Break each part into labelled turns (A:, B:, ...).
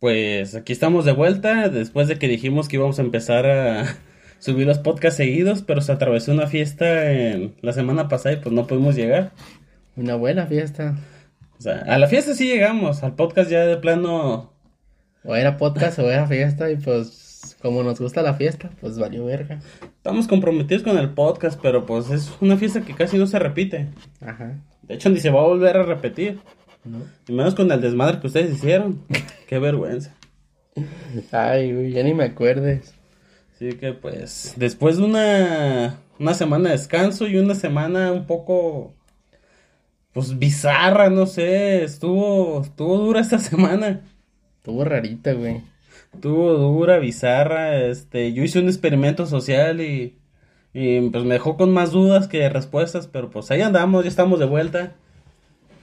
A: Pues aquí estamos de vuelta después de que dijimos que íbamos a empezar a subir los podcasts seguidos, pero se atravesó una fiesta en la semana pasada y pues no pudimos llegar.
B: Una buena fiesta.
A: O sea, a la fiesta sí llegamos, al podcast ya de plano.
B: O era podcast o era fiesta y pues como nos gusta la fiesta, pues valió verga.
A: Estamos comprometidos con el podcast, pero pues es una fiesta que casi no se repite.
B: Ajá.
A: De hecho, ni se va a volver a repetir.
B: ¿No?
A: Y menos con el desmadre que ustedes hicieron. Qué vergüenza.
B: Ay, güey, ya ni me acuerdes.
A: Así que pues, después de una, una semana de descanso y una semana un poco, pues bizarra, no sé, estuvo, estuvo dura esta semana.
B: Estuvo rarita, güey.
A: Estuvo dura, bizarra, este, yo hice un experimento social y, y pues me dejó con más dudas que respuestas, pero pues ahí andamos, ya estamos de vuelta.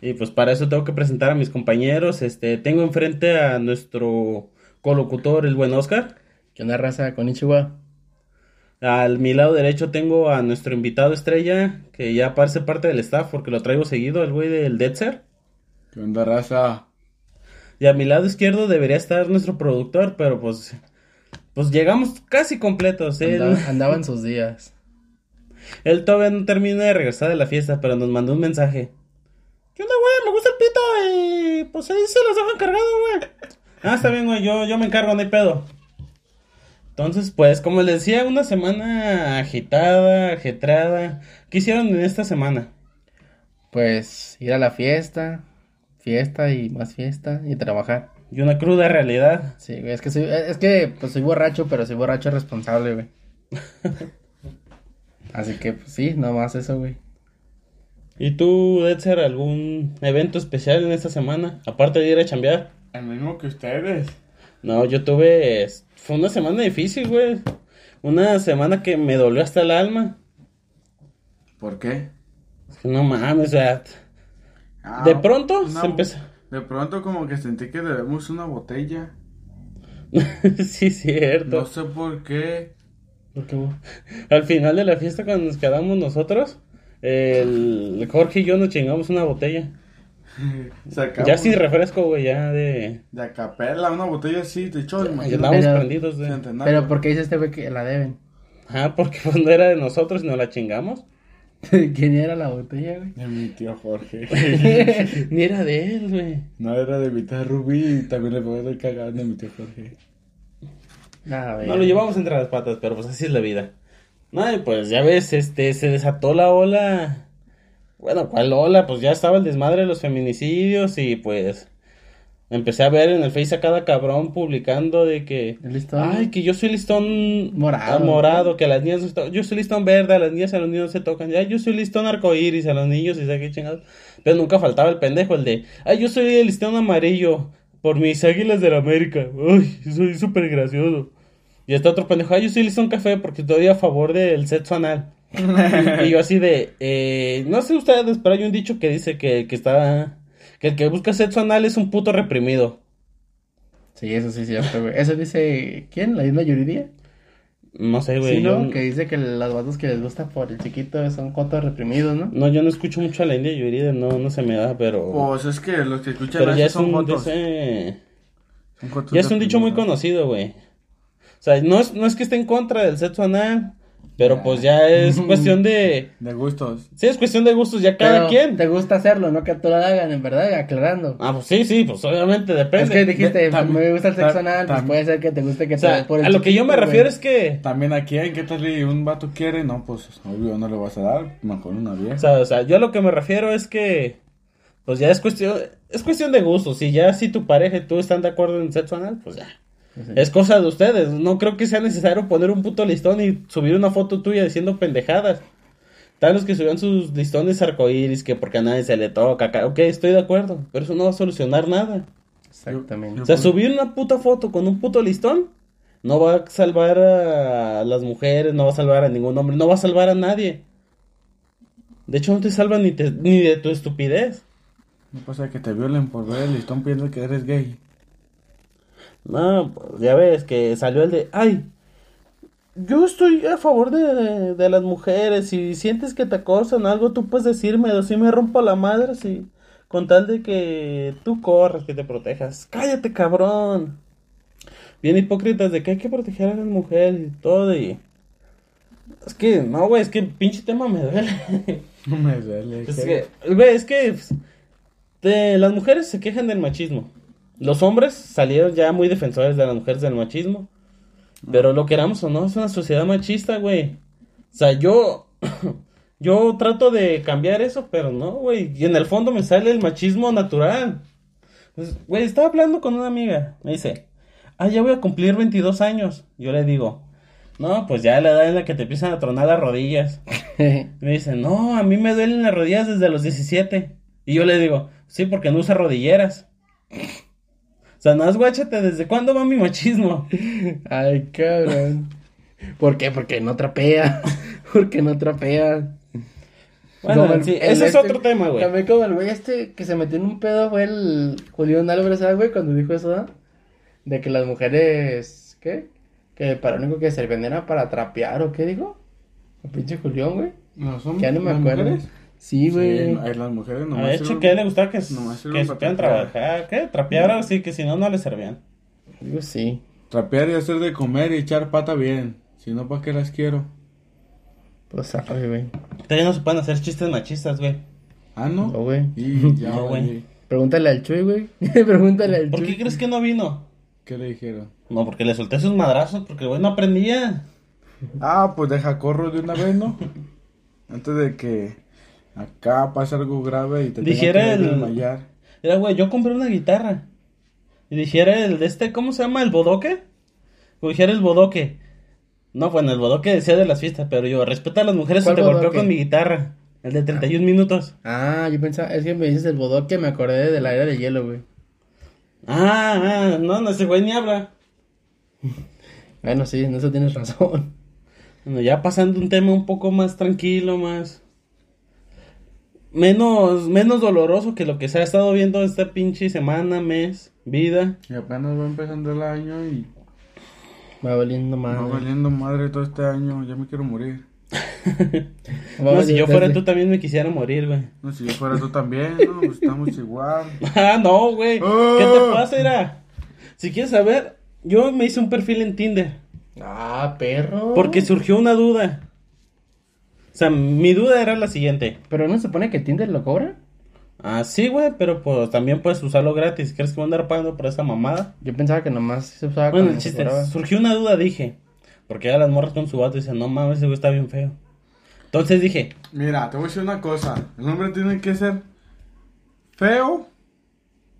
A: Y pues para eso tengo que presentar a mis compañeros, este, tengo enfrente a nuestro colocutor, el buen Oscar.
B: ¿Qué onda, raza? Con Ichiwa.
A: Al mi lado derecho tengo a nuestro invitado estrella, que ya parece parte del staff porque lo traigo seguido, el güey del Deadser.
C: ¿Qué onda, raza?
A: Y a mi lado izquierdo debería estar nuestro productor, pero pues, pues llegamos casi completos. Él,
B: Andaba, andaba en sus días.
A: él todavía no termina de regresar de la fiesta, pero nos mandó un mensaje. Me gusta el pito y pues ahí se los dejo encargado, güey. Ah, está bien, güey, yo, yo me encargo, no hay pedo. Entonces, pues, como les decía, una semana agitada, ajetrada. ¿Qué hicieron en esta semana?
B: Pues ir a la fiesta, fiesta y más fiesta y trabajar.
A: Y una cruda realidad.
B: Sí, güey, es que soy, es que pues soy borracho, pero soy borracho responsable, güey. Así que pues sí, nomás eso, güey.
A: ¿Y tú, Detzer, algún evento especial en esta semana? Aparte de ir a chambear.
C: El mismo que ustedes.
A: No, yo tuve... Fue una semana difícil, güey. Una semana que me dolió hasta el alma.
C: ¿Por qué?
A: Es que no mames, o sea...
C: Ah,
A: De pronto
C: una-
A: se empezó...
C: De pronto como que sentí que debemos una botella.
A: sí, cierto.
C: No sé por qué.
A: Porque al final de la fiesta cuando nos quedamos nosotros, el Jorge y yo nos chingamos una botella.
C: Sacamos
A: Ya sin refresco, güey, ya de...
C: de acapela, una botella así, de imagínate.
A: estábamos
B: Pero-
A: prendidos de...
C: centenario.
B: Pero ¿por qué dice este güey que la deben?
A: Ah, porque pues no era de nosotros y nos la chingamos.
B: ¿Quién era la botella, güey?
C: De mi tío Jorge.
A: Ni era de él, güey.
C: no era de mi tía Rubí y también le puedo cagar de mi tío Jorge.
B: Nada, güey.
A: No lo llevamos entre las patas, pero pues así es la vida. No, pues ya ves, este, se desató la ola. Bueno, ¿cuál ola? Pues ya estaba el desmadre de los feminicidios y pues empecé a ver en el Face a cada cabrón publicando de que,
B: ¿El listón?
A: ay, que yo soy listón
B: Morado.
A: ah, morado, que a las niñas, yo soy listón verde, a las niñas a los niños se tocan, ya, yo soy listón arcoíris, a los niños y sé qué chingados. Pero nunca faltaba el pendejo, el de, ay, yo soy el listón amarillo por mis águilas de la América, uy, soy súper gracioso. Y está otro pendejo, ay, yo soy listón café porque estoy a favor del sexo anal. y, y yo así de, eh, no sé ustedes, pero hay un dicho que dice que, que está, que el que busca sexo anal es un puto reprimido.
B: Sí, eso sí es cierto, güey. Eso dice... ¿Quién? ¿La misma Yuridia?
A: No sé, güey.
B: Sí,
A: yo,
B: ¿no? Que dice que los vatos que les gusta por el chiquito son cotos reprimidos, ¿no?
A: no, yo no escucho mucho a la India Yuride, no, no se me da, pero,
C: Pues es que los que escuchan
A: pero ya
C: son
A: un, ese-
C: Son fotos
A: ya es un dicho muy conocido, güey. O sea, no es, no es que esté en contra del sexo anal, pero pues ya es cuestión de,
C: De gustos.
A: sí, es cuestión de gustos, ya cada
B: Pero
A: quien.
B: Te gusta hacerlo, no que tú lo hagan, en verdad, aclarando.
A: Ah, pues sí, sí, pues obviamente depende.
B: Es que dijiste,
C: de- tam-
B: me gusta el sexo
C: tam-
B: anal, pues
C: tam-
B: puede ser que te guste que
A: o
B: te
A: sea,
B: des por el
A: a lo que yo me
B: chiquito,
A: refiero
B: güey.
A: es que,
C: También a quién, ¿qué tal si un vato quiere? No, pues obvio no le vas a dar, mejor una vieja.
A: o sea, o sea, yo a lo que me refiero es que, pues ya es cuestión, es cuestión de gustos. Si ya si tu pareja y tú están de acuerdo en sexo anal, pues ya. Es cosa de ustedes. No creo que sea necesario poner un puto listón y subir una foto tuya diciendo pendejadas. Tal los que subían sus listones arcoíris que porque a nadie se le toca. Ok, estoy de acuerdo. Pero eso no va a solucionar nada.
B: Exactamente.
A: O sea, subir una puta foto con un puto listón no va a salvar a las mujeres, no va a salvar a ningún hombre, no va a salvar a nadie. De hecho, no te salva ni, te- ni de tu estupidez.
C: No pasa que te violen por ver el listón piensa que eres gay.
A: No, ya ves que salió el de, ay, yo estoy a favor de, de, de las mujeres. Si sientes que te acosan algo, tú puedes decirme, o si me rompo la madre, si con tal de que tú corras, que te protejas. Cállate, cabrón. bien hipócritas de que hay que proteger a las mujeres y todo y... Es que, no, güey, es que pinche tema me duele.
C: No me duele.
A: Es que, güey, es que pues, de- las mujeres se quejan del machismo. Los hombres salieron ya muy defensores de las mujeres del machismo. Pero lo queramos o no, es una sociedad machista, güey. O sea, yo, yo trato de cambiar eso, pero no, güey. Y en el fondo me sale el machismo natural. Pues, güey, estaba hablando con una amiga. Me dice, ah, ya voy a cumplir 22 años. Yo le digo, no, pues ya la edad en la que te empiezan a tronar las rodillas. Me dice, no, a mí me duelen las rodillas desde los 17. Y yo le digo, sí, porque no usa rodilleras. O sea, no, guáchate, ¿desde cuándo va mi machismo?
B: Ay, cabrón. ¿Por qué? Porque no trapea. Porque no trapea.
A: Bueno,
B: el-
A: sí,
B: el
A: ese es
B: este-
A: otro tema, güey.
B: También como el güey este que se metió en un pedo fue el Julián Álvarez, ¿sabes, güey? Cuando dijo eso, ¿no? De que las mujeres, ¿qué? Que para lo único que servían era para trapear, ¿o qué dijo? El pinche Julián, güey.
C: ¿No son
B: Ya no me
C: las
B: acuerdo.
C: mujeres?
B: Sí, güey.
C: Sí, las mujeres nomás
A: De hecho,
C: sirven-
A: que a él le gustaba que,
C: nomás
A: que supieran
C: trapear.
A: trabajar, ¿qué? Trapear así, que si no, no le servían.
B: Digo, sí.
C: Trapear y hacer de comer y echar pata bien. Si no, ¿para qué las quiero?
B: Pues sabe, güey.
A: Todavía no se pueden hacer chistes machistas, güey.
C: Ah, ¿no?
B: No, güey.
C: Y ya,
A: No, güey.
B: Pregúntale al Chuy, güey. Pregúntale al
A: ¿Por
B: Chuy.
A: qué crees que no vino?
C: ¿Qué le dijeron?
A: No, porque le solté sus madrazos, porque el güey no aprendía.
C: Ah, pues deja corro de una vez, ¿no? Antes de que acá pase algo grave y te
A: Dijera el-
C: desmayar.
A: Era, güey, yo compré una guitarra. Y dijera el de este, ¿cómo se llama? ¿El bodoque? O dijera el bodoque. No, bueno, el bodoque decía de las fiestas, pero yo, respeta a las mujeres o
B: ¿Cuál
A: te
B: bodoque?
A: con mi guitarra. El de 31 minutos.
B: Ah, yo pensaba, es que me dices el bodoque, me acordé de la era de hielo, güey.
A: Ah, ah, no, no, ese güey ni habla.
B: Bueno, sí, en eso tienes razón.
A: Bueno, ya pasando un tema un poco más tranquilo, más... Menos, menos doloroso que lo que se ha estado viendo esta pinche semana, mes, vida.
C: Y apenas va empezando el año y
B: Va valiendo
C: va
B: mal.
C: valiendo madre todo este año. Ya me quiero morir.
A: No, si yo fuera tú también me quisiera morir, güey.
C: No, si yo fuera tú también, ¿no? Pues estamos igual.
A: Ah, no, güey. ¿Qué
C: Ah.
A: te pasa, Ira? Si quieres saber, yo me hice un perfil en Tinder.
B: Ah, perro.
A: Porque surgió una duda. O sea, mi duda era la siguiente.
B: Pero no se supone que Tinder lo cobra.
A: Ah, sí, güey, pero pues también puedes usarlo gratis. ¿Crees que voy a andar pagando por esa mamada?
B: Yo pensaba que nomás se usaba
A: Bueno, el chiste, surgió una duda, dije. Porque ya las morras con su vato dicen, no mames, ese güey está bien feo. Entonces dije,
C: Mira, te voy a decir una cosa. El hombre tiene que ser feo.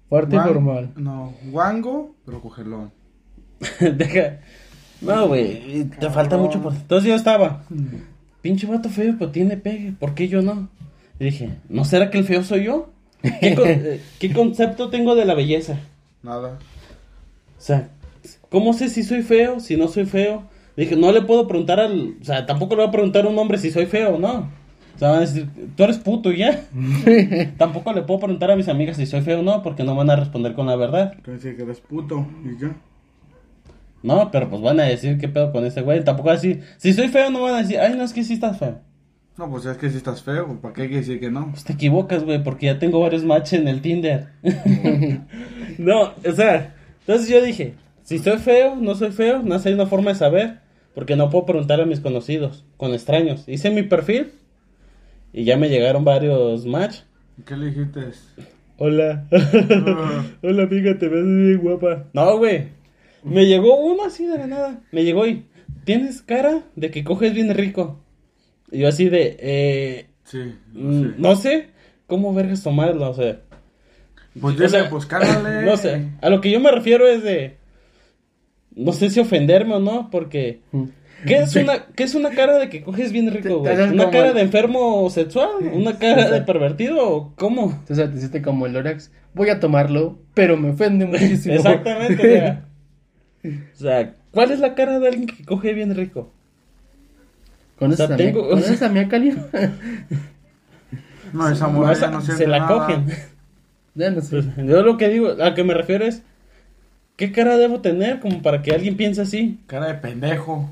B: Fuerte y formal.
C: No, guango, pero cogelón.
A: deja. No, güey, te falta mucho por. Entonces yo estaba, pinche vato feo, pero tiene pegue, ¿por qué yo no? Y dije, ¿no será que el feo soy yo? ¿Qué, con- eh, ¿qué concepto tengo de la belleza?
C: Nada.
A: O sea, ¿cómo sé si soy feo, si no soy feo? Dije, no le puedo preguntar al. O sea, tampoco le voy a preguntar a un hombre si soy feo o no. O sea, van a decir, tú eres puto y ya. tampoco le puedo preguntar a mis amigas si soy feo o no, porque no van a responder con la verdad.
C: Que eres puto y ya.
A: No, pero pues van a decir qué pedo con ese güey. Tampoco van a decir, si soy feo, no van a decir, ay, no, es que sí estás feo.
C: No, pues es que si estás feo, ¿para qué hay que decir que no?
A: Pues te equivocas, güey, porque ya tengo varios matches en el Tinder. no, o sea, entonces yo dije, si soy feo, no soy feo, no sé, hay una forma de saber, porque no puedo preguntar a mis conocidos, con extraños. Hice mi perfil y ya me llegaron varios match.
C: ¿Y ¿Qué le dijiste?
A: Hola. Hola, amiga, te ves bien guapa. No, güey. Me llegó uno así de la nada. Me llegó y, ¿tienes cara de que coges bien rico? Y yo así de, eh,
C: Sí,
A: Mm,
C: no sé.
A: No sé cómo vergas tomarlo, o sea.
C: Pues
A: o sea,
C: pues cálale.
A: No sé. A lo que yo me refiero es de. No sé si ofenderme o no, porque. ¿Qué es una, qué es una cara de que coges bien rico, güey? ¿Una
B: como
A: cara
B: el-
A: de enfermo sexual? ¿Una cara
B: o sea-
A: de pervertido? ¿O cómo?
B: Entonces te hiciste como el Lorax. Voy a tomarlo, pero me ofende muchísimo.
A: Exactamente, o sea. ¿cuál es la cara de alguien que coge bien rico?
B: ¿Conoces
A: O sea,
B: a Mia-
A: tengo-
B: ¿Conoces a Mia Khalifa?
C: No, esa
A: No, esa-
C: ya no
A: se la
C: nada.
A: cogen.
B: ya no sé.
A: Pues, yo lo que digo, a lo que me refiero es. ¿Qué cara debo tener como para que alguien piense así?
C: Cara de pendejo.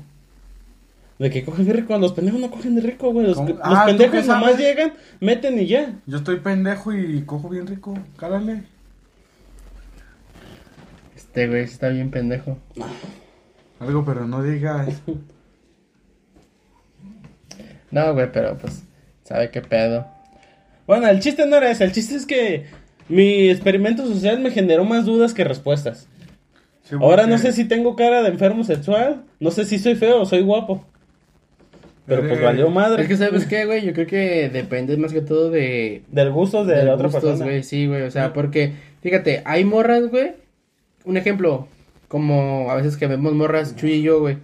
A: De que cogen bien rico. Los pendejos no cogen de rico, güey. Los,
C: Ah, ¿tú
A: pendejos nomás llegan, meten y ya.
C: Yo estoy pendejo y cojo bien rico. Cálale.
B: Este güey está bien pendejo.
C: Algo, pero no digas.
B: No, güey, pero pues, ¿sabe qué pedo?
A: Bueno, el chiste no era ese, el chiste es que mi experimento social me generó más dudas que respuestas.
C: Sí,
A: Ahora no sé si tengo cara de enfermo sexual, no sé si soy feo o soy guapo. Pero pues
C: Eres-
A: valió madre.
B: Es que, ¿sabes qué, güey? Yo creo que depende más que todo de...
A: Del gusto de
B: de
A: la otra
B: gustos,
A: persona.
B: güey, sí, güey, o sea, porque, fíjate, hay morras, güey, un ejemplo, como a veces que vemos morras, Chuy y yo, güey,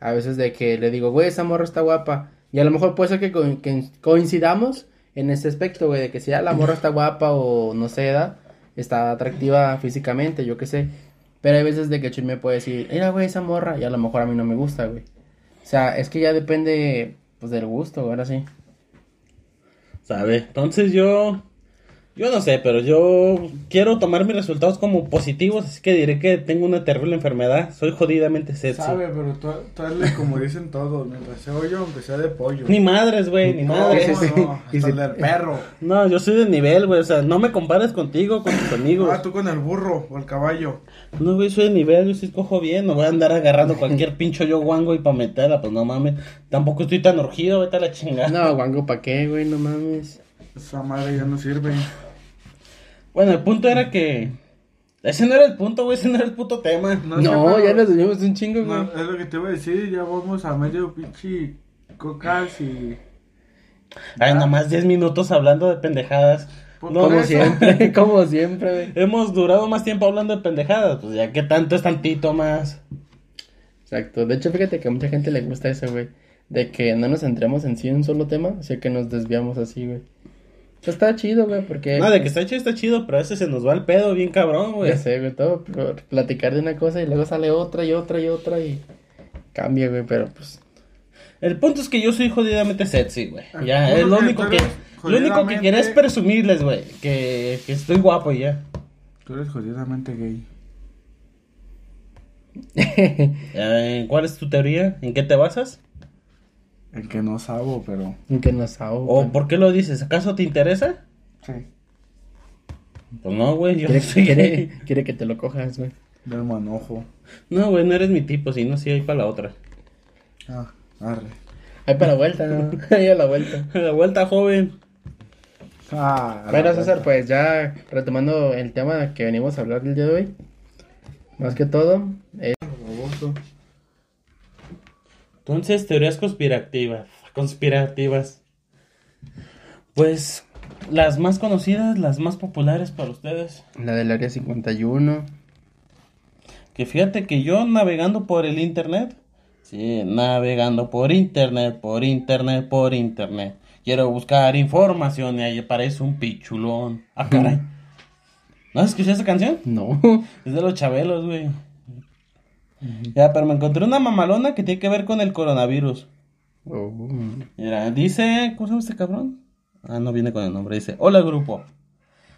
B: a veces de que le digo, güey, esa morra está guapa, y a lo mejor puede ser que, co- que coincidamos en ese aspecto, güey, de que si ya la morra está guapa o no sé, ¿da? está atractiva físicamente, yo qué sé, pero hay veces de que Chuy me puede decir, mira, güey, esa morra, y a lo mejor a mí no me gusta, güey, o sea, es que ya depende, pues, del gusto, ahora sí.
A: ¿Sabe? Entonces yo. Yo no sé, pero yo quiero tomar mis resultados como positivos, así que diré que tengo una terrible enfermedad. Soy jodidamente sexy.
C: Sabe, pero tú, tú hazle como dicen todos, mientras sea hoyo, aunque sea de pollo.
A: Ni madres, güey, ni
C: No,
A: madres.
C: No,
B: Y
C: hasta
B: si-
C: el del perro.
A: No, yo soy de nivel, güey. O sea, no me compares contigo, con tus amigos.
C: Ah, tú con el burro o el caballo.
A: No, güey, soy de nivel, yo sí cojo bien. No voy a andar agarrando cualquier pincho yo guango y pa' meterla, pues no mames. Tampoco estoy tan urgido, vete a la chingada.
B: No, guango, ¿pa' qué, güey? No mames.
C: Esa madre ya no sirve.
A: Bueno, el punto era que. Ese no era el punto, güey, ese no era el puto tema.
C: No,
B: ya nos subimos un chingo, güey.
C: No, es lo que te iba a decir, ya vamos a medio pinche cocas y...
A: Ay, nada más 10 minutos hablando de pendejadas.
C: Pues
A: No,
B: como
C: eso.
B: siempre, como siempre, güey.
A: Hemos durado más tiempo hablando de pendejadas, pues ya que tanto es tantito más.
B: Exacto. De hecho, fíjate que a mucha gente le gusta eso, güey. De que no nos centremos en sí en un solo tema, o sea que nos desviamos así, güey. Eso está chido, güey, porque...
A: No, de que está chido, está chido, pero a veces se nos va el pedo bien cabrón, güey.
B: Ya sé, güey, todo por platicar de una cosa y luego sale otra y otra y otra y cambia, güey, pero pues...
A: El punto es que yo soy jodidamente sexy, güey. Ya,
C: ¿Cómo
A: es lo
C: que
A: único que, lo único que quería es presumirles, güey, que, que estoy guapo y ya.
C: Tú eres jodidamente gay.
A: Eh, ¿Cuál es tu teoría? ¿En qué te basas?
C: El que no sabo, pero...
B: que nos ahoga.
A: ¿O por qué lo dices? ¿Acaso te interesa?
C: Sí.
A: Pues no, güey, yo
B: Quiere,
A: no
B: que te lo cojas, güey.
C: Del manojo.
A: No, güey, no eres mi tipo, si no, sí hay para la otra.
C: Ah, arre.
B: Ahí para la vuelta, ¿no? Ahí a la vuelta.
A: La vuelta, joven.
C: Ah, a
B: Bueno, César, pues ya retomando el tema que venimos a hablar el día de hoy. Más que todo, eh.
A: Entonces, teorías conspirativas. Conspirativas. Pues, las más conocidas, las más populares para ustedes.
B: la del área 51.
A: Que fíjate que yo navegando por el internet. Sí, navegando por internet, por internet, por internet. Quiero buscar información y ahí aparece un pichulón. Ah, caray. ¿No has escuchado esa canción?
B: No.
A: Es de los chabelos, güey. Ya, pero me encontré una mamalona que tiene que ver con el coronavirus.
B: Oh.
A: Mira, dice, ¿cómo se llama este cabrón? Ah, no viene con el nombre, dice, hola grupo.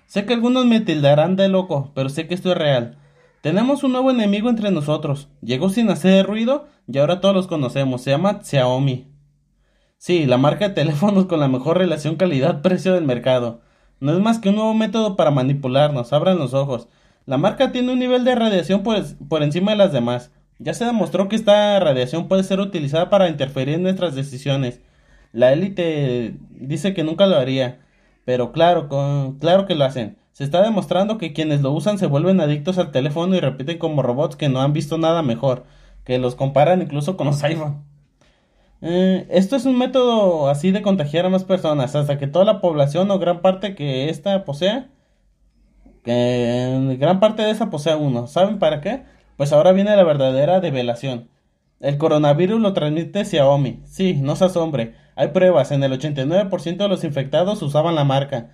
A: Sé que algunos me tildarán de loco, pero sé que esto es real. Tenemos un nuevo enemigo entre nosotros. Llegó sin hacer ruido y ahora todos los conocemos. Se llama Xiaomi. Sí, la marca de teléfonos con la mejor relación calidad-precio del mercado. No es más que un nuevo método para manipularnos, abran los ojos. La marca tiene un nivel de radiación por, por encima de las demás. Ya se demostró que esta radiación puede ser utilizada para interferir en nuestras decisiones. La élite dice que nunca lo haría, pero claro, claro que lo hacen. Se está demostrando que quienes lo usan se vuelven adictos al teléfono y repiten como robots que no han visto nada mejor, que los comparan incluso con los iPhone. Eh, esto es un método así de contagiar a más personas, hasta que toda la población o gran parte que ésta posea, que gran parte de esa posea uno. ¿Saben para qué? Pues ahora viene la verdadera develación. El coronavirus lo transmite Xiaomi. Sí, no se asombre. Hay pruebas, en el 89% de los infectados usaban la marca.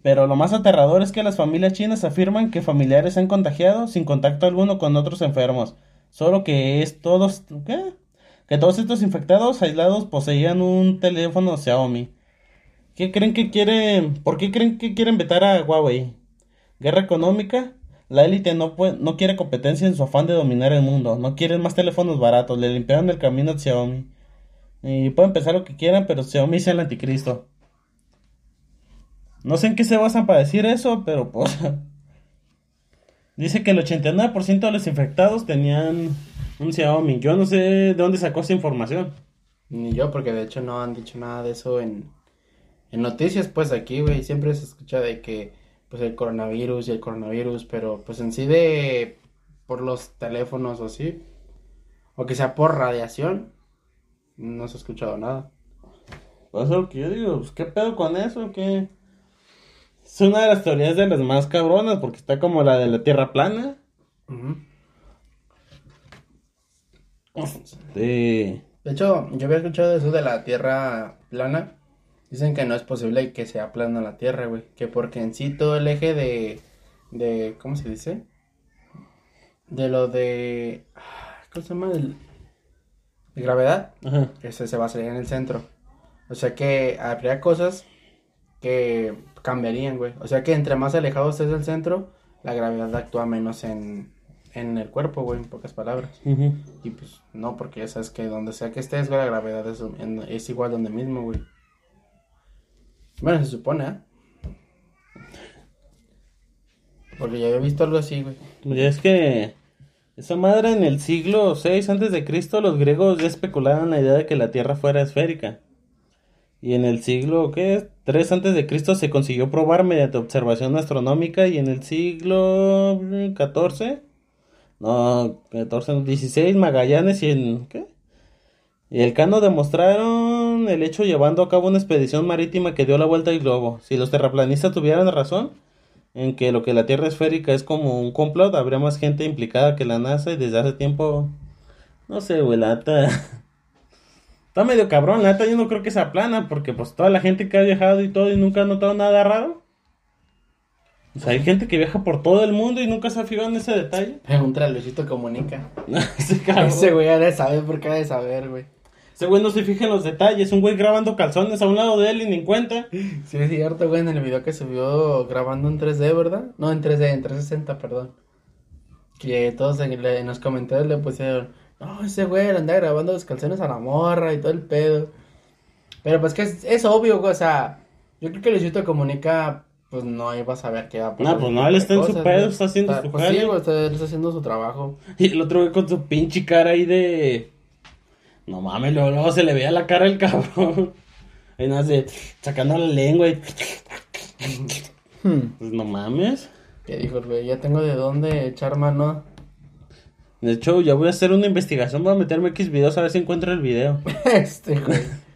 A: Pero lo más aterrador es que las familias chinas afirman que familiares se han contagiado sin contacto alguno con otros enfermos. Solo que es todos... ¿Qué? Que todos estos infectados aislados poseían un teléfono Xiaomi. ¿Qué creen que quieren? ¿Por qué creen que quieren vetar a Huawei? ¿Guerra económica? La élite no, quiere competencia en su afán de dominar el mundo. No quieren más teléfonos baratos. Le limpiaron el camino a Xiaomi. Y pueden pensar lo que quieran, pero Xiaomi es el anticristo. No sé en qué se basan para decir eso, pero pues... Dice que el 89% de los infectados tenían Un Xiaomi. Yo no sé de dónde sacó esa información.
B: Ni yo, porque de hecho no han dicho nada de eso en, en noticias, pues aquí, güey. Siempre se escucha de que, pues el coronavirus y el coronavirus, pero pues en sí de, por los teléfonos o así, o que sea por radiación, no se ha escuchado nada.
A: Pues lo que yo digo, pues, ¿qué pedo con eso? ¿Qué? Es una de las teorías de las más cabronas, porque está como la de la Tierra plana. Este...
B: De hecho, yo había escuchado eso de la Tierra plana. Dicen que no es posible que sea plana la Tierra, güey. Que porque en sí todo el eje de, de, ¿cómo se dice? De lo de, ah, ¿cómo se llama? Del- de gravedad.
A: Ajá.
B: Ese se basaría en el centro. O sea que habría cosas que cambiarían, güey. O sea que entre más alejado estés del centro, la gravedad actúa menos en, en el cuerpo, güey, en pocas palabras.
A: Ujú.
B: Y pues no, porque ya sabes que donde sea que estés, güey, la gravedad es, en- es igual donde mismo, güey. Bueno, se supone, ¿eh? Porque ya había visto algo así, güey.
A: Y es que esa madre en el siglo 6 antes de Cristo los griegos ya especulaban la idea de que la Tierra fuera esférica. Y en el siglo ¿qué? 3 antes de Cristo se consiguió probar mediante observación astronómica y en el siglo 14 no, 14 no, 16 Magallanes y en ¿qué? Y el Cano demostraron el hecho llevando a cabo una expedición marítima que dio la vuelta al globo. Si los terraplanistas tuvieran razón, en que lo que la Tierra esférica es como un complot, habría más gente implicada que la NASA y desde hace tiempo, no sé, güey, la neta, está medio cabrón, la neta yo no creo que sea plana, porque pues toda la gente que ha viajado y todo y nunca ha notado nada raro. O sea, hay gente que viaja por todo el mundo y nunca se ha fijado en ese detalle.
B: Pregúntale a Luisito Comunica.
A: ese
B: güey ha de saber por qué ha de saber, güey.
A: Ese güey no se fija en los detalles, un güey grabando calzones a un lado de él y ni en cuenta.
B: Sí, es cierto, güey, en el video que subió grabando en 3D, ¿verdad? No, en 3D, en 360, perdón. Que todos en, los comentarios le pusieron, no, ese güey le anda grabando los calzones a la morra y todo el pedo. Pero pues que es, es obvio, güey, o sea, yo creo que Luisito Comunica, pues no iba a saber qué va a pasar.
A: No, pues no, él está en su pedo, está haciendo su
B: Pues sí, güey, está, él está haciendo su trabajo.
A: Y el otro güey con su pinche cara ahí de. No mames, luego, luego se le veía la cara al cabrón. Ahí nada, así, sacando la lengua y. Pues no mames.
B: Que dijo, güey, ya tengo de dónde echar mano.
A: De hecho, ya voy a hacer una investigación. Voy a meterme X videos a ver si encuentro el video.
B: este, güey.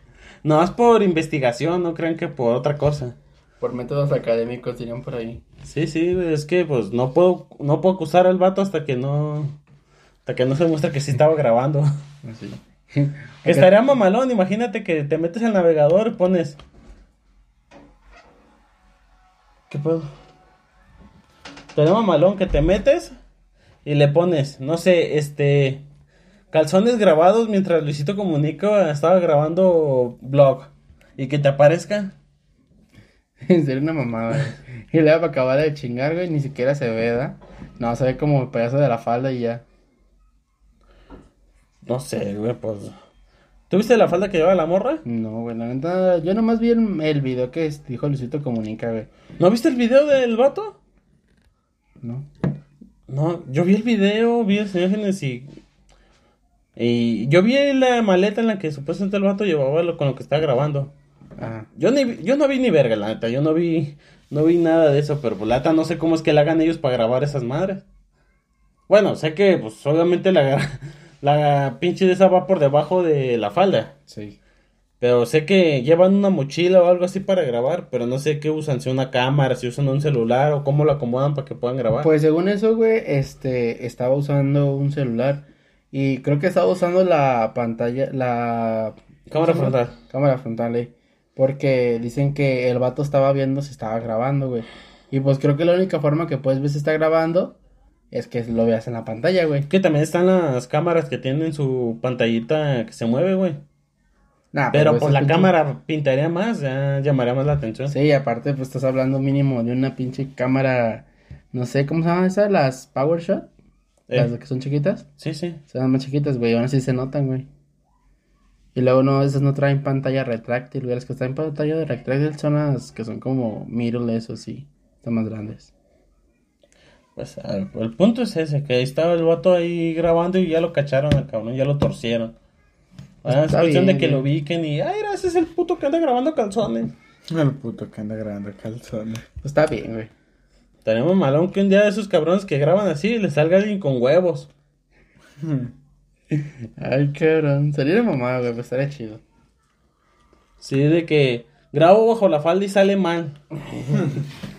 A: No es por investigación, no crean que por otra cosa.
B: Por métodos académicos dirían por ahí.
A: Sí, sí, es que pues no puedo, no puedo acusar al vato hasta que no. Hasta que no se muestra que sí estaba grabando.
B: Así.
A: Estaría mamalón, imagínate que te metes al navegador y pones. ¿Qué pedo? Estaría mamalón que te metes y le pones, no sé, este. Calzones grabados mientras Luisito Comunica estaba grabando blog. Y que te aparezca.
B: Sería una mamada. Y luego para acabar de chingar, güey, ni siquiera se ve, ¿da? No, se ve como el pedazo de la falda y ya.
A: No sé, güey, pues. ¿Tuviste la falda que llevaba la morra?
B: No, güey, la neta, yo nomás vi el, el video que es- dijo Luisito Comunica, güey.
A: ¿No viste el video del vato?
B: ¿No?
A: No, yo vi el video, vi las imágenes y. Y yo vi la maleta en la que supuestamente el vato llevaba lo, con lo que estaba grabando.
B: Ajá.
A: Yo, ni, vi- yo no vi ni verga, la neta. Yo no vi, no vi nada de eso, pero pues, la neta no sé cómo es que le hagan ellos para grabar esas madres. Bueno, sé que, pues obviamente la, la pinche de esa va por debajo de la falda.
B: Sí.
A: Pero sé que llevan una mochila o algo así para grabar, pero no sé qué usan, si una cámara, si usan un celular o cómo lo acomodan para que puedan grabar.
B: Pues según eso, güey, este, estaba usando un celular. Y creo que estaba usando la pantalla, la...
A: Cámara frontal.
B: Cámara frontal, eh. Porque dicen que el vato estaba viendo si estaba grabando, güey. Y pues creo que la única forma que puedes ver si está grabando es que lo veas en la pantalla, güey.
A: Que también están las cámaras que tienen su pantallita que se mueve, güey.
B: Nah,
A: Pero
B: pues,
A: pues la
B: pinche-
A: cámara pintaría más, ya llamaría más la atención.
B: Sí, y aparte pues estás hablando mínimo de una pinche cámara, no sé, ¿cómo se llaman esas? Las PowerShot,
A: Eh,
B: las que son chiquitas.
A: sí, sí.
B: Son más chiquitas, güey, aún así se notan, güey. Y luego no, esas no traen pantalla retráctil, güey. Las que traen pantalla retráctil son las que son como mirrorless o sí. Están más grandes.
A: Pues el punto es ese, que ahí estaba el vato ahí grabando y ya lo cacharon al cabrón, ya lo torcieron. Ah, es cuestión de
B: bien,
A: que lo
B: güey.
A: ubiquen y, ay, ese es el puto que anda grabando calzones.
C: El puto que anda grabando calzones.
B: Pues está bien, güey.
A: Tenemos malón que un día de esos cabrones que graban así le salga alguien con huevos.
B: Ay, cabrón. Sería de mamá, güey, pues estaría chido.
A: Sí, de que grabo bajo la falda y sale mal.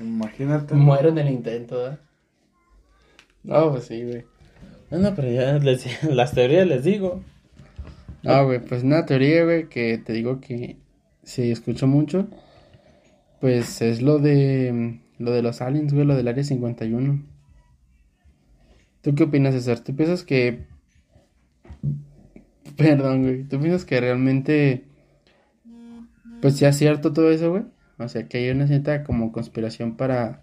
C: Imagínate.
B: Muero en el intento, ¿eh? No, pues sí, güey.
A: Bueno, pero ya les, las teorías les digo.
B: No, güey, pues una teoría, güey, que te digo que si escucho mucho, pues es lo de lo de los aliens, güey, lo del área 51. ¿Tú qué opinas, César? ¿Tú piensas que Perdón, güey, ¿tú piensas que realmente pues sea cierto todo eso, güey? O sea, que hay una cierta como conspiración para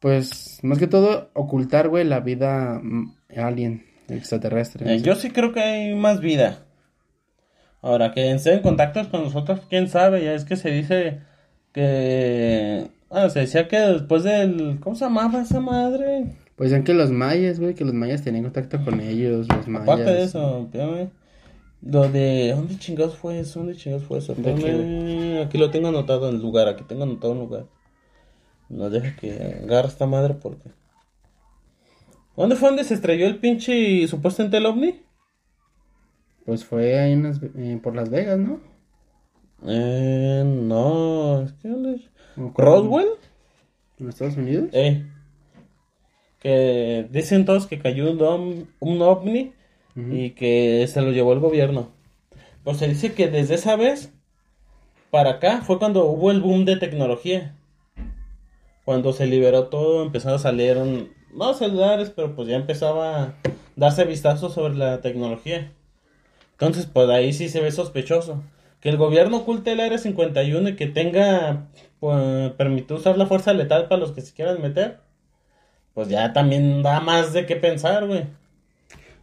B: pues más que todo ocultar, güey, la vida mm, alien extraterrestre.
A: Eh, yo sí creo que hay más vida. Ahora, que estén en contacto con nosotros, quién sabe, ya es que se dice que... Bueno, se decía que después del... ¿Cómo se llamaba esa madre?
B: Pues decían que los mayas, güey, que los mayas tenían contacto con ellos, los mayas.
A: Aparte de eso, espérame. Lo de... ¿Dónde chingados fue eso? ¿Dónde chingados fue eso?
B: ¿De qué,
A: Espérame, Aquí lo tengo anotado en el lugar, aquí tengo anotado un lugar. No deja que agarre esta madre porque... ¿Dónde fue donde se estrelló el pinche supuestamente el ovni?
B: Pues fue ahí en las- eh, por Las Vegas, ¿no?
A: Eh, no, es que. ¿Roswell?
B: ¿En Estados Unidos?
A: Eh. Que dicen todos que cayó un, un ovni Y que se lo llevó el gobierno. Pues se dice que desde esa vez para acá fue cuando hubo el boom de tecnología. Cuando se liberó todo, empezaron a salir, no celulares, pero pues ya empezaba a darse vistazo sobre la tecnología. Entonces, pues ahí sí se ve sospechoso. Que el gobierno oculte el Área 51 y que tenga, pues, usar la fuerza letal para los que se quieran meter. Pues ya también da más de qué pensar, güey.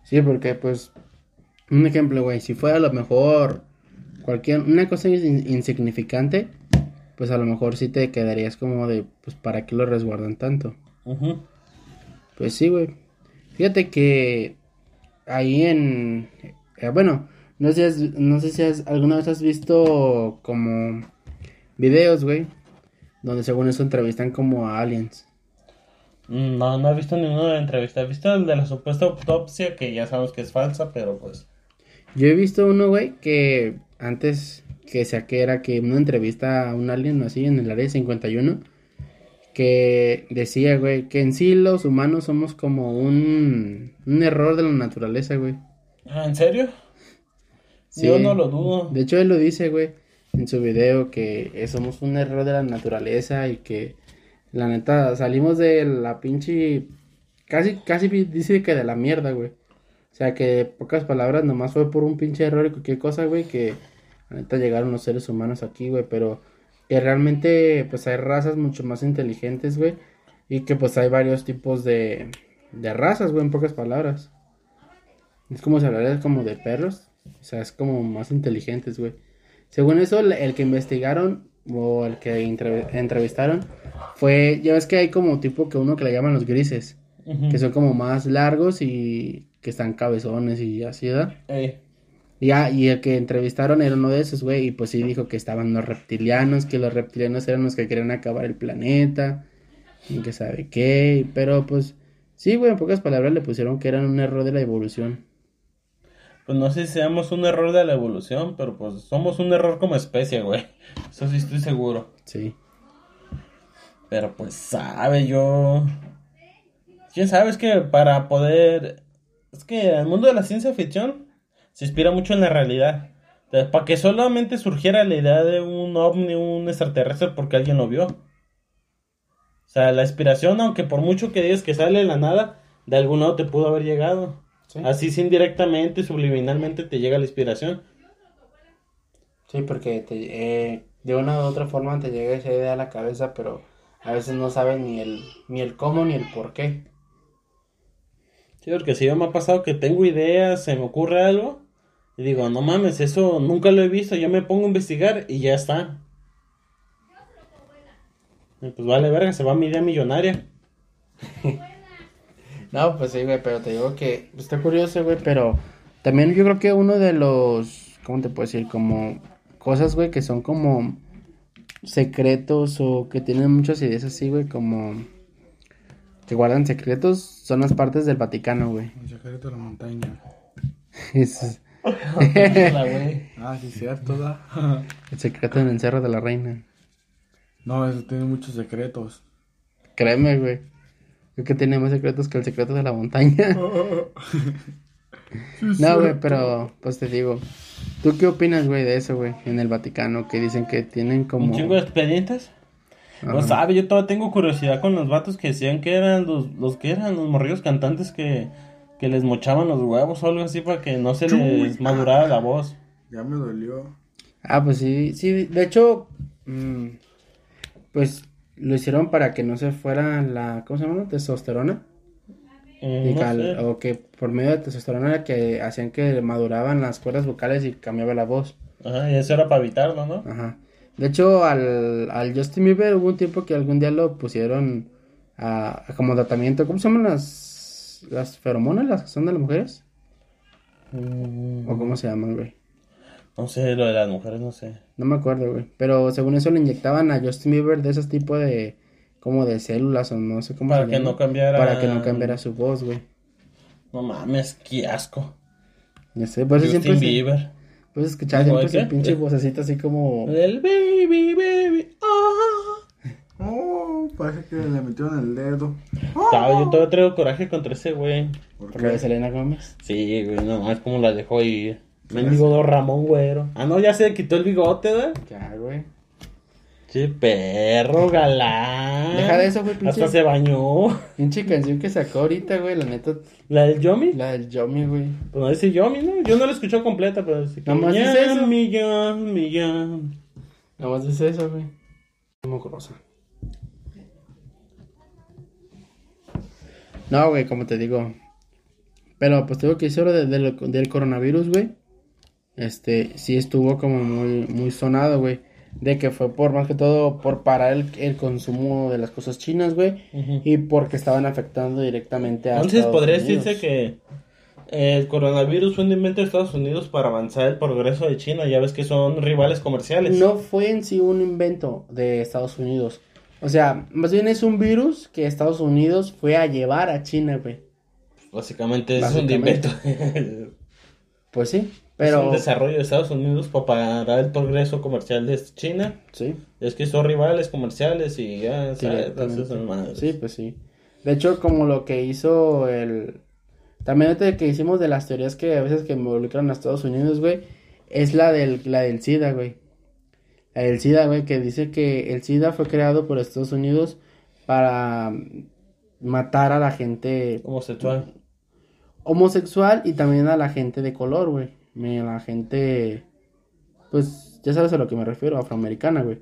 B: Sí, porque pues, un ejemplo, güey, si fuera a lo mejor cualquier, una cosa in- insignificante, pues a lo mejor sí te quedarías como de, pues, ¿para qué lo resguardan tanto? Pues sí, güey. Fíjate que ahí en... eh, bueno, no sé, si has- no sé si has- alguna vez has visto como videos, güey, donde según eso entrevistan como a aliens.
A: Mm, No, no he visto ninguna entrevista. He visto el de la supuesta autopsia, que ya sabemos que es falsa, pero pues.
B: Yo he visto uno, güey, que antes que saqué era que una entrevista a un alien así en el área 51, que decía, güey, que en sí los humanos somos como un, un error de la naturaleza, güey.
A: Ah, ¿En serio?
B: Sí.
A: Yo no lo dudo.
B: De hecho, él lo dice, güey, en su video, que somos un error de la naturaleza y que, la neta, salimos de la pinche... Casi, casi dice que de la mierda, güey. O sea, que pocas palabras, nomás fue por un pinche error y cualquier cosa, güey, que la neta llegaron los seres humanos aquí, güey, pero que realmente, pues hay razas mucho más inteligentes, güey, y que pues hay varios tipos de, de razas, güey, en pocas palabras. Es como si hablaras como de perros, o sea, es como más inteligentes, güey. Según eso, el, que investigaron o el que entrev- entrevistaron fue, ya ves que hay como tipo que uno que le llaman los grises, que son como más largos y que están cabezones y así, ¿verdad?
A: Ey.
B: Y, ah, y el que entrevistaron era uno de esos, güey, y pues sí dijo que estaban los reptilianos, que los reptilianos eran los que querían acabar el planeta, y que sabe qué, pero pues sí, güey, en pocas palabras le pusieron que eran un error de la evolución.
A: Pues no sé si seamos un error de la evolución, pero pues somos un error como especie, güey. Eso sí estoy seguro.
B: Sí.
A: Pero pues sabe yo. Quién sabe, es que para poder. Es que el mundo de la ciencia ficción se inspira mucho en la realidad. Entonces, para que solamente surgiera la idea de un ovni, un extraterrestre, porque alguien lo vio. O sea, la inspiración, aunque por mucho que digas que sale de la nada, de algún lado te pudo haber llegado.
B: Sí.
A: Así, sin indirectamente, subliminalmente te llega la inspiración.
B: Sí, porque te, eh, de una u otra forma te llega esa idea a la cabeza, pero a veces no sabes ni el, ni el cómo ni el por qué.
A: Sí, porque si yo me ha pasado que tengo ideas, se me ocurre algo, y digo, no mames, eso nunca lo he visto, yo me pongo a investigar y ya está. Y pues vale, verga, se va mi idea millonaria.
B: No, pues sí, güey, pero te digo que pues, está curioso, güey, pero también yo creo que uno de los, ¿cómo te puedo decir? Como cosas, güey, que son como secretos o que tienen muchas ideas así, güey, como que guardan secretos, son las partes del Vaticano, güey.
C: El secreto de la montaña.
B: Es
A: La güey.
C: Ah, sí, cierto, da.
B: el secreto en el Cerro de la Reina.
C: No, eso tiene muchos secretos.
B: Créeme, güey. Creo que tiene más secretos que el secreto de la montaña. No, güey, pero pues te digo. ¿Tú qué opinas, güey, de eso, güey? En el Vaticano, que dicen que tienen como...
A: Un chingo de expedientes. No
B: Ajá.
A: sabe, yo todavía tengo curiosidad con los vatos que decían que eran los, los que eran los morrillos cantantes que, que les mochaban los huevos o algo así para que no se les madurara la voz.
C: Ya me dolió.
B: Ah, pues sí, sí, de hecho, mm, pues lo hicieron para que no se fuera la, ¿cómo se llama? Testosterona.
A: No sé.
B: O que por medio de testosterona que hacían que maduraban las cuerdas vocales y cambiaba la voz.
A: Ajá, y eso era para evitarlo, ¿no?
B: Ajá. De hecho, al, al Justin Bieber hubo un tiempo que algún día lo pusieron a, a como tratamiento. ¿Cómo se llaman las, las feromonas, las que son de las mujeres?
A: Mm,
B: ¿O cómo se llaman, güey?
A: no sé, lo de las mujeres, no sé.
B: No me acuerdo, güey. Pero según eso le inyectaban a Justin Bieber de esos tipos de, como de células o no sé cómo
A: Para
B: se
A: que
B: llama.
A: no cambiara-
B: Para que no cambiara su voz, güey.
A: No mames, qué asco.
B: Ya sé, por eso
A: Justin
B: siempre se-
A: Bieber.
B: pues escuchaba
A: ¿Cómo
B: siempre
A: qué?
B: pinche vocecito así como...
A: El baby, baby. Ah.
C: Oh, parece que le metieron el dedo.
A: Sabe, yo todavía traigo coraje contra ese güey.
C: ¿Por
B: Por lo de? Selena Gómez.
A: Sí, güey, no más como la dejó ir. Mendigo Don Ramón, güero. Ah, no, ya se quitó el bigote, ¿verdad?
B: Ya, güey.
A: Che, perro, galán.
B: Deja de eso, güey, pinche.
A: Hasta se bañó.
B: Pinche canción que sacó ahorita, güey, la neta,
A: ¿La del Yomi?
B: la del Yomi, güey.
A: Pues no dice Yomi, ¿no? Yo no la escuché completa, pero dice que
B: Nomás dice eso.
A: Yami, Yami, Yami.
B: Nada más dice eso, güey. Muy grosa. No, güey, como te digo. Pero pues tengo que decir de- de del coronavirus, güey. Este, sí estuvo como muy, muy sonado, güey. De que fue por más que todo por parar el, el consumo de las cosas chinas, güey. Y porque estaban afectando directamente a
A: Entonces
B: Estados
A: podría
B: Unidos.
A: decirse que el coronavirus fue un invento de Estados Unidos para avanzar el progreso de China. Ya ves que son rivales comerciales.
B: No fue en sí un invento de Estados Unidos. O sea, más bien es un virus que Estados Unidos fue a llevar a China, güey.
A: Básicamente es un invento.
B: Pues sí,
A: Es
B: pero...
A: un desarrollo de Estados Unidos para parar el progreso comercial de China.
B: Sí,
A: Es que son rivales comerciales y ya, madres.
B: Sí, pues sí. De hecho, como lo que hizo el... También ahorita que hicimos de las teorías que a veces que involucran a Estados Unidos, güey, es la del, la del SIDA, güey. La del SIDA, güey, que dice que el SIDA fue creado por Estados Unidos para matar a la gente
A: Homosexual.
B: homosexual y también a la gente de color, güey. Me- la gente, pues, ya sabes a lo que me refiero, afroamericana, güey.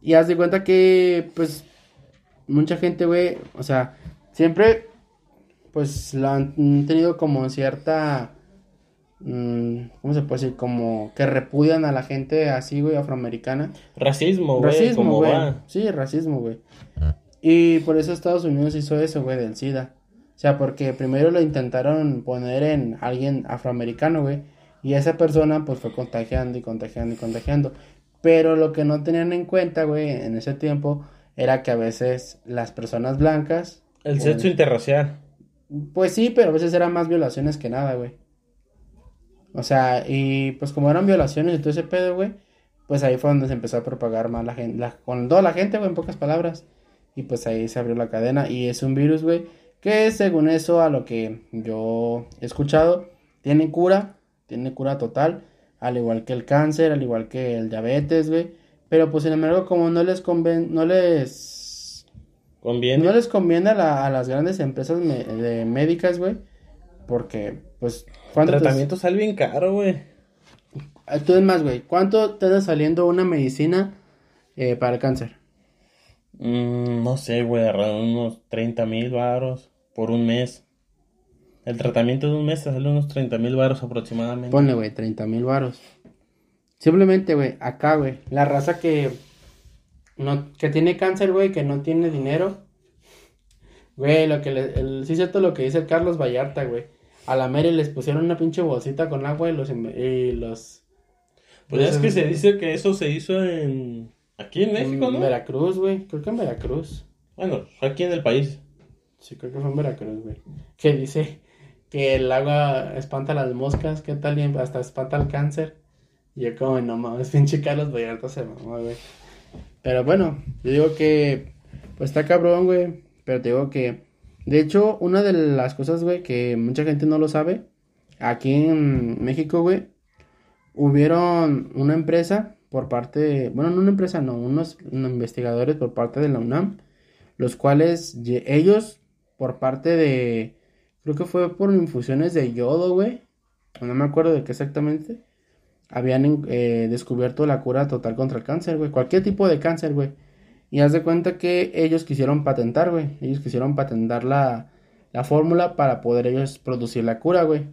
B: Y haz de cuenta que, pues, mucha gente, güey, o sea, siempre, pues, la han tenido como cierta, mm, ¿cómo se puede decir? Como que repudian a la gente así, güey, afroamericana.
A: Racismo, güey.
B: Racismo,
A: como
B: güey.
A: va.
B: Sí, racismo, güey. Y por eso Estados Unidos hizo eso, güey, del SIDA. O sea, porque primero lo intentaron poner en alguien afroamericano, güey. Y esa persona, pues, fue contagiando y contagiando y contagiando. Pero lo que no tenían en cuenta, güey, en ese tiempo, era que a veces las personas blancas...
A: El
B: o-
A: sexo interracial.
B: Pues sí, pero a veces eran más violaciones que nada, güey. O sea, y pues como eran violaciones y todo ese pedo, güey, pues ahí fue donde se empezó a propagar más la gente, la- con toda la gente, güey, en pocas palabras. Y pues ahí se abrió la cadena y es un virus, güey, que según eso, a lo que yo he escuchado, tiene cura, tiene cura total, al igual que el cáncer, al igual que el diabetes, güey. Pero pues sin embargo, como no les conven, no les
A: Conviene.
B: no les conviene a, la- a las grandes empresas me- de médicas, güey. Porque, pues, ¿cuánto te-
A: Tratamiento sale bien caro, güey.
B: Ah, Tú es más, güey. ¿Cuánto te anda saliendo una medicina eh, para el cáncer?
A: Mm, no sé, güey, unos 30 mil varos por un mes. El tratamiento de un mes te sale unos 30 mil varos aproximadamente.
B: Ponle, güey, 30 mil varos. Simplemente, güey, acá, güey. La raza que, no, que tiene cáncer, güey, que no tiene dinero. Güey, lo que le, el, sí es cierto lo que dice el Carlos Vallarta, güey. A la Mary les pusieron una pinche bolsita con agua y los... inve- Y los
A: Pues es que se dice que eso se hizo en... Aquí en México,
B: en
A: ¿no?
B: Veracruz, güey. Creo que en Veracruz.
A: Bueno, aquí en el país.
B: Sí, creo que fue en Veracruz, güey. Que dice que el agua espanta las moscas, ¿qué tal? Y hasta espanta el cáncer. Y yo como, no mames, pinche Carlos Vallarta se mamó, güey. Pero bueno, yo digo que, pues está cabrón, güey. Pero te digo que, de hecho, una de las cosas, güey, que mucha gente no lo sabe, aquí en México, güey, hubieron una empresa por parte, bueno, no una empresa, no, unos investigadores por parte de la UNAM, los cuales ellos, por parte de, creo que fue por infusiones de yodo, güey, no me acuerdo de qué exactamente, habían eh, descubierto la cura total contra el cáncer, güey, cualquier tipo de cáncer, güey. Y haz de cuenta que ellos quisieron patentar, güey, ellos quisieron patentar la, la fórmula para poder ellos producir la cura, güey.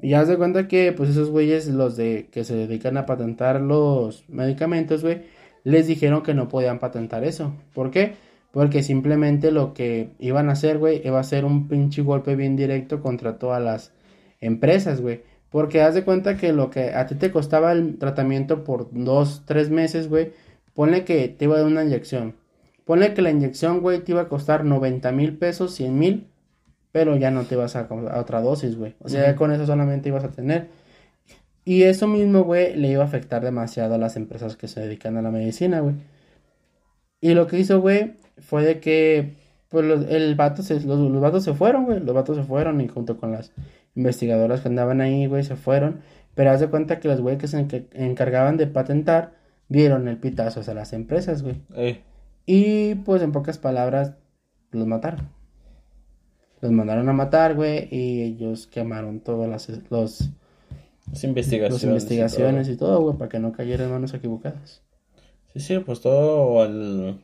B: Y haz de cuenta que, pues, esos güeyes, los de que se dedican a patentar los medicamentos, güey, les dijeron que no podían patentar eso. ¿Por qué? Porque simplemente lo que iban a hacer, güey, iba a ser un pinche golpe bien directo contra todas las empresas, güey. Porque haz de cuenta que lo que a ti te costaba el tratamiento por dos, tres meses, güey, ponle que te iba a dar una inyección. Ponle que la inyección, güey, te iba a costar 90 mil pesos, 100 mil, pero ya no te vas a, a otra dosis, güey. O sea, ya con eso solamente ibas a tener. Y eso mismo, güey, le iba a afectar demasiado a las empresas que se dedican a la medicina, güey. Y lo que hizo, güey, fue de que, pues, los, el vato se, los, los vatos se fueron, güey. Los vatos se fueron y junto con las investigadoras que andaban ahí, güey, se fueron. Pero haz de cuenta que los güeyes que se enc- encargaban de patentar dieron el pitazo a las empresas, güey.
A: Eh,
B: Y pues en pocas palabras, los mataron. Los mandaron a matar, güey, y ellos quemaron todas las los,
A: las investigaciones.
B: investigaciones
A: todo.
B: y todo, güey, para que no cayera en manos equivocadas.
A: Sí, sí, pues todo el,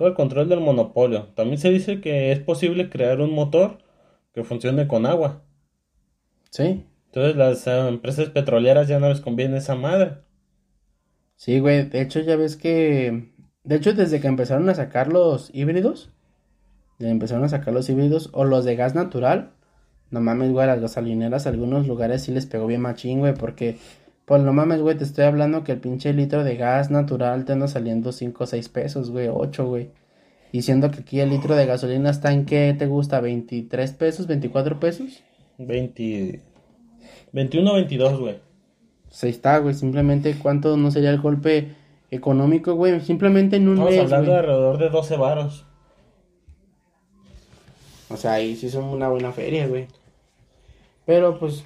A: todo el control del monopolio. También se dice que es posible crear un motor que funcione con agua.
B: Sí,
A: Entonces las eh, empresas petroleras ya no les conviene esa madre.
B: sí, güey. De hecho, ya ves que. De hecho, desde que empezaron a sacar los híbridos, empezaron a sacar los híbridos o los de gas natural, no mames, güey, las gasolineras, a algunos lugares sí les pegó bien machín, güey, porque. Pues no mames, güey, te estoy hablando que el pinche litro de gas natural te anda saliendo 5 o 6 pesos, güey, 8, güey. Y siendo que aquí el litro de gasolina está en qué te gusta, 23 pesos, 24 pesos.
A: 20, 21, 22, güey.
B: Pues ahí está, güey, simplemente cuánto no sería el golpe económico, güey, simplemente en un
A: Estamos
B: mes,
A: hablando de alrededor de 12 varos.
B: O sea, ahí sí son una buena feria, güey. Pero pues,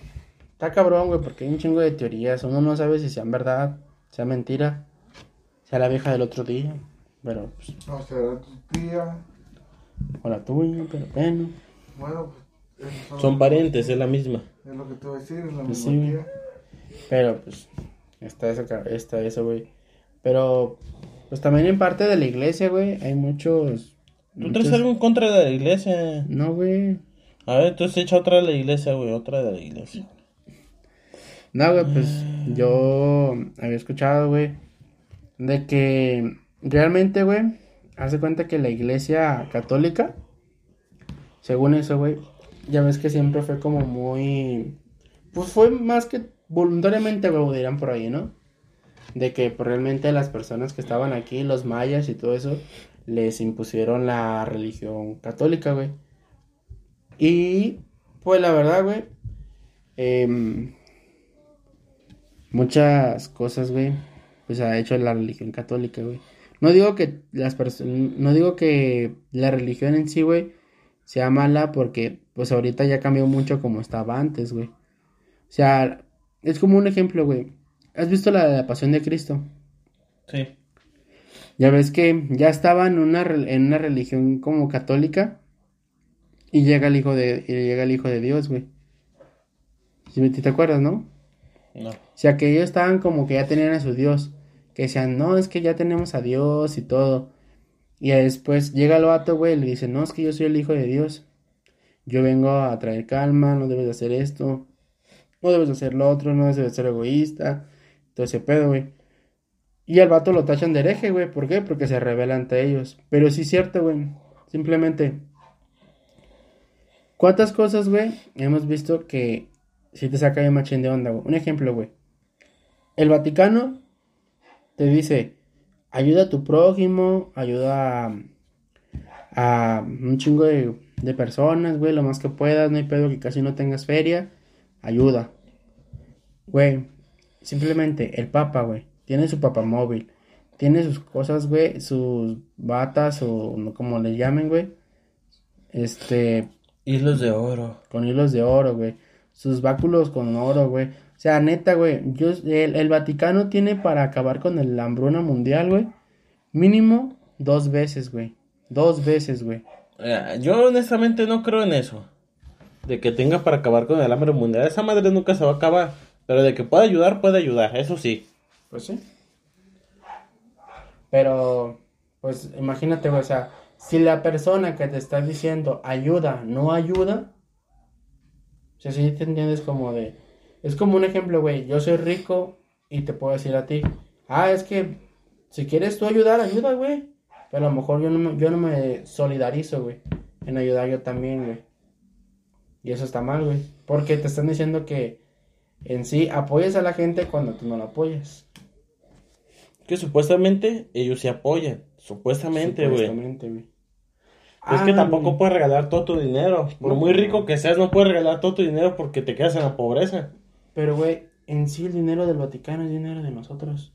B: está cabrón, güey, porque hay un chingo de teorías. Uno no sabe si sean verdad, sea mentira, sea la vieja del otro día. Pero, pues,
C: No será tu tía.
B: o la tuya, pero bueno.
C: Bueno, pues.
A: Son parientes, es la misma.
C: Es lo que te voy a decir, es la
B: Pues
C: misma
B: sí.
C: tía.
B: Pero, pues, está eso, está eso, güey. Pero, pues también en parte de la iglesia, güey, hay muchos...
A: ¿Tú
B: muchos-
A: traes algo en contra de la iglesia?
B: No, güey.
A: A ver, entonces echa otra de la iglesia, güey, otra de la iglesia.
B: No, güey, pues yo había escuchado, güey, de que realmente, güey, hace cuenta que la iglesia católica, según eso, güey, ya ves que siempre fue como muy, pues fue más que voluntariamente, güey, dirán por ahí, ¿no? De que pues, realmente las personas que estaban aquí, los mayas y todo eso, les impusieron la religión católica, güey. Y, pues la verdad, güey, em, muchas cosas, güey, pues ha hecho la religión católica, güey. No digo que las personas, no digo que la religión en sí, güey, sea mala porque, pues ahorita ya cambió mucho como estaba antes, güey. O sea, es como un ejemplo, güey. ¿Has visto la, la Pasión de Cristo?
A: Sí.
B: Ya ves que ya estaba en una, en una religión como católica y llega el hijo de, y llega el hijo de Dios, güey. Si te acuerdas, ¿no?
A: No.
B: O sea, que ellos estaban como que ya tenían a su Dios. Que decían, no, es que ya tenemos a Dios y todo. Y después llega el vato, güey, y le dice, no, es que yo soy el hijo de Dios. Yo vengo a traer calma, no debes de hacer esto. No debes de hacer lo otro, no debes de ser egoísta. Todo ese pedo, güey. Y al vato lo tachan de hereje, güey. ¿Por qué? Porque se revela ante ellos. Pero sí es cierto, güey. Simplemente ¿Cuántas cosas, güey, hemos visto que si te saca de machín de onda, güey? Un ejemplo, güey. El Vaticano te dice, ayuda a tu prójimo, ayuda a, a un chingo de, de personas, güey, lo más que puedas, no hay pedo que casi no tengas feria, ayuda. Güey, simplemente el Papa, güey, tiene su papamóvil, tiene sus cosas, güey, sus batas o no como le llamen, güey. Este,
A: Hilos de oro.
B: con hilos de oro, güey. Sus báculos con oro, güey. O sea, neta, güey. Yo, el, el Vaticano tiene para acabar con el hambruna mundial, güey. Mínimo dos veces, güey. Dos veces, güey.
A: Yo honestamente no creo en eso. De que tenga para acabar con el hambre mundial. Esa madre nunca se va a acabar. Pero de que pueda ayudar, puede ayudar. Eso sí.
B: Pues sí. Pero, pues imagínate, güey. O sea, si la persona que te está diciendo ayuda, no ayuda. Sea, si te entiendes como de. Es como un ejemplo, güey. Yo soy rico y te puedo decir a ti. Ah, es que si quieres tú ayudar, ayuda, güey. Pero a lo mejor yo no me, yo no me solidarizo, güey. En ayudar yo también, güey. Y eso está mal, güey. Porque te están diciendo que en sí apoyas a la gente cuando tú no la apoyas.
A: Que supuestamente ellos se apoyan. Supuestamente, güey.
B: Supuestamente, güey.
A: Es que
B: Ah,
A: tampoco puedes regalar todo tu dinero. Por muy rico que seas, no puedes regalar todo tu dinero porque te quedas en la pobreza.
B: Pero, güey, en sí el dinero del Vaticano es dinero de nosotros.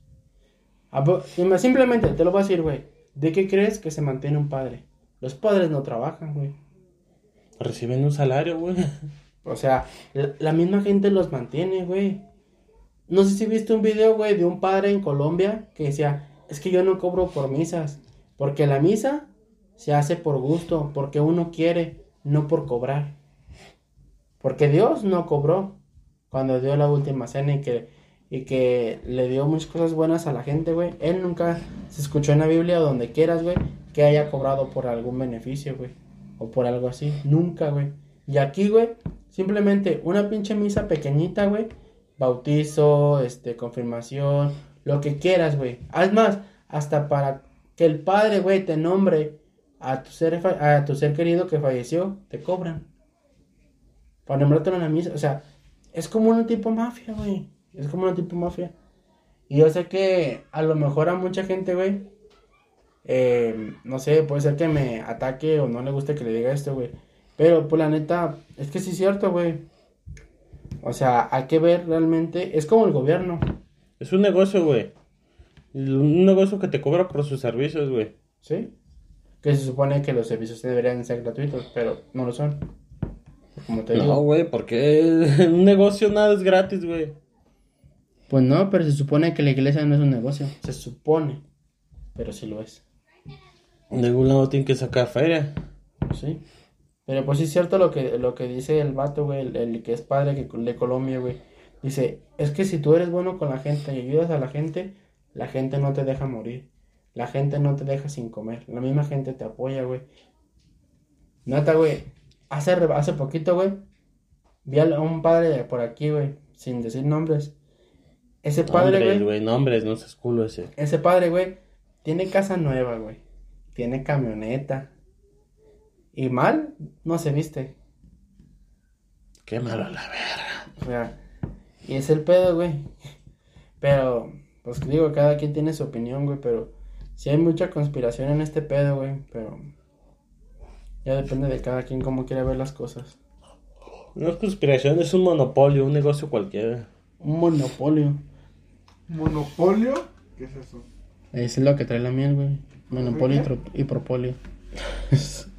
B: Ah, ima- Simplemente, te lo voy a decir, güey. ¿De qué crees que se mantiene un padre? Los padres no trabajan, güey.
A: Reciben un salario, güey.
B: O sea, la, la misma gente los mantiene, güey. No sé si viste un video, güey, de un padre en Colombia que decía, es que yo no cobro por misas, porque la misa se hace por gusto, porque uno quiere, no por cobrar. Porque Dios no cobró cuando dio la última cena y que, y que le dio muchas cosas buenas a la gente, güey. Él nunca se escuchó en la Biblia o donde quieras, güey, que haya cobrado por algún beneficio, güey. O por algo así. Nunca, güey. Y aquí, güey, simplemente una pinche misa pequeñita, güey. Bautizo, este, confirmación, lo que quieras, güey. Haz más, hasta para que el padre, güey, te nombre a tu ser, a tu ser querido que falleció, te cobran. Para nombrarte en la misa, o sea, es como una tipo mafia, güey. Es como una tipo mafia. Y yo sé que a lo mejor a mucha gente, güey, eh, no sé, puede ser que me ataque o no le guste que le diga esto, güey. Pero, pues la neta, es que sí es cierto, güey. O sea, hay que ver realmente, es como el gobierno,
A: Es un negocio, güey. Un negocio que te cobra por sus servicios, güey.
B: ¿sí? Que se supone que los servicios deberían ser gratuitos, pero no lo son. Como te
A: No, güey, porque un negocio nada es gratis, güey.
B: Pues no, pero se supone que la iglesia no es un negocio. Se supone, pero sí lo es.
A: De algún lado tienen que sacar feria.
B: Sí. Pero pues sí es cierto lo que, lo que dice el vato, güey, el, el que es padre que, de Colombia, güey. Dice, es que si tú eres bueno con la gente y ayudas a la gente, la gente no te deja morir. La gente no te deja sin comer. La misma gente te apoya, güey. Nata, güey. Hace, hace poquito, güey. Vi a un padre de por aquí, güey. Sin decir nombres. Ese padre, güey,
A: nombres, no seas culo ese.
B: Ese padre, güey, tiene casa nueva, güey. Tiene camioneta. Y mal no se viste.
A: Qué malo la verga.
B: O sea, y es el pedo, güey. Pero, pues digo, cada quien tiene su opinión, güey. Pero sí hay mucha conspiración en este pedo, güey. Pero ya depende de cada quien cómo quiere ver las cosas.
A: No es conspiración, es un monopolio, un negocio cualquiera.
B: Un monopolio.
C: ¿Monopolio? ¿Qué es eso?
B: Es lo que trae la miel, güey. Monopolio y, y propolio.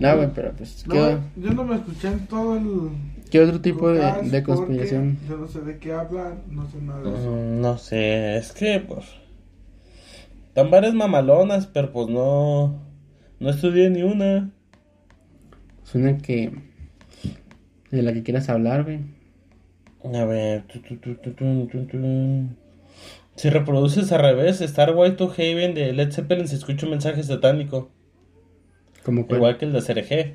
B: No, güey, pero pues, ¿qué,
C: No, yo no me escuché en todo el...
B: qué otro tipo de, de conspiración?
C: Yo no sé de qué hablan, no sé nada de eso.
A: Mm, No sé, es que pues. Están varias mamalonas, pero pues no. No estudié ni una.
B: Suena que. De la que quieras hablar, güey.
A: A ver. tu, tu, tu. Si reproduces al revés, Star White to Haven de Led Zeppelin se escucha un mensaje satánico.
B: Como.
A: Igual que el de CRG.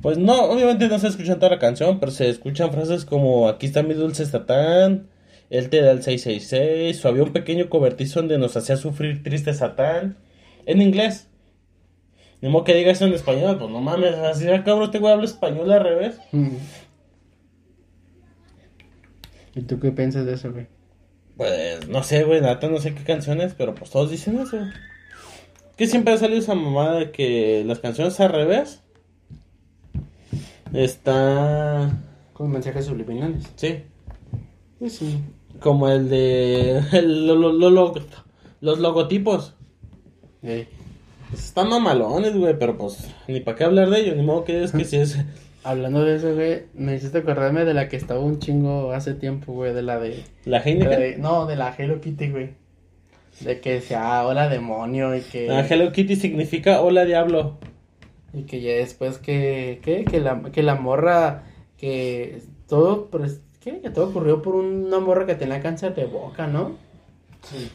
A: Pues no, obviamente no se escucha toda la canción, pero se escuchan frases como aquí está mi dulce Satán, él te da el 666, o había un pequeño cobertizo donde nos hacía sufrir triste Satán, en inglés. Ni modo que diga eso en español, pues no mames, así ya cabrón, este güey habla español al revés.
B: ¿Y tú qué piensas de eso, güey?
A: Pues no sé, güey, neta, no sé qué canciones, pero pues todos dicen eso. Que siempre ha salido esa mamada de que las canciones al revés. Está.
B: Con mensajes subliminales.
A: Sí.
B: Pues sí.
A: Como el de. el- lo- lo- lo- lo- los logotipos. Pues están mamalones, güey, pero pues ni para qué hablar de ellos, ni modo que es que si es.
B: Hablando de eso, güey, me hiciste acordarme de la que estaba un chingo hace tiempo, güey, de la de...
A: La Heineken.
B: no, de la Hello Kitty, güey. De que decía, ah, hola demonio, y que...
A: La Hello Kitty significa hola diablo.
B: Y que ya después que, ¿qué? Que la, que la morra, que todo, pues, ¿qué? Que todo ocurrió por una morra que tenía cáncer de boca, ¿no?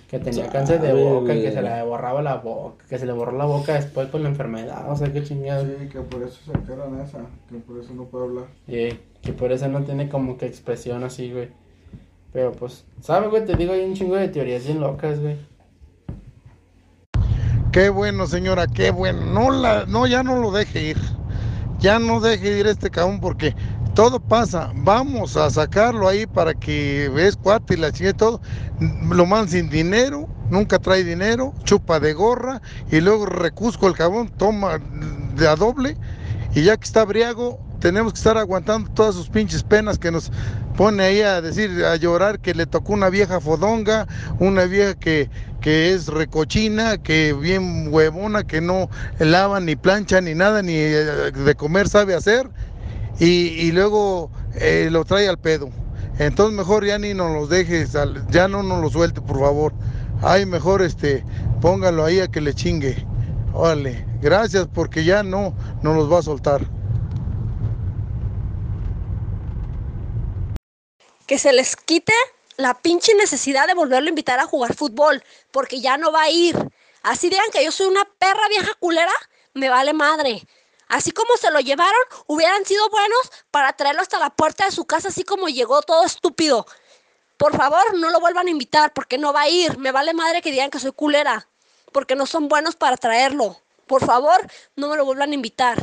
B: Que tenía cáncer de
A: Sabe,
B: boca, que se le borraba la boca, que se le borró la boca después con la enfermedad, o sea, qué chingado.
C: Sí, que por eso sacaron esa, que por eso no puedo hablar.
B: Y que por eso no tiene como que expresión así, güey. Pero pues, ¿sabes, güey? Te digo, hay un chingo de teorías bien locas, güey.
D: Qué bueno, señora, qué bueno. No, la, no, ya no lo deje ir. Ya no deje ir este cabrón porque todo pasa. Vamos a sacarlo ahí para que ves cuate y la chingada todo. Lo mandan sin dinero, nunca trae dinero, chupa de gorra y luego recusco el cabrón, toma de a doble y ya que está briago, tenemos que estar aguantando todas sus pinches penas que nos pone ahí a decir, a llorar que le tocó una vieja fodonga, una vieja que, que es recochina, que bien huevona, que no lava ni plancha ni nada, ni eh, de comer sabe hacer, y, y luego eh, lo trae al pedo. Entonces mejor ya ni nos los dejes, ya no nos lo suelte, por favor. Ay, mejor este, póngalo ahí a que le chingue. Órale, gracias porque ya no nos los va a soltar.
E: que se les quite la pinche necesidad de volverlo a invitar a jugar fútbol, porque ya no va a ir. Así digan que yo soy una perra vieja culera, me vale madre. Así como se lo llevaron, hubieran sido buenos para traerlo hasta la puerta de su casa, así como llegó todo estúpido. Por favor, no lo vuelvan a invitar, porque no va a ir. Me vale madre que digan que soy culera, porque no son buenos para traerlo. Por favor, no me lo vuelvan a invitar.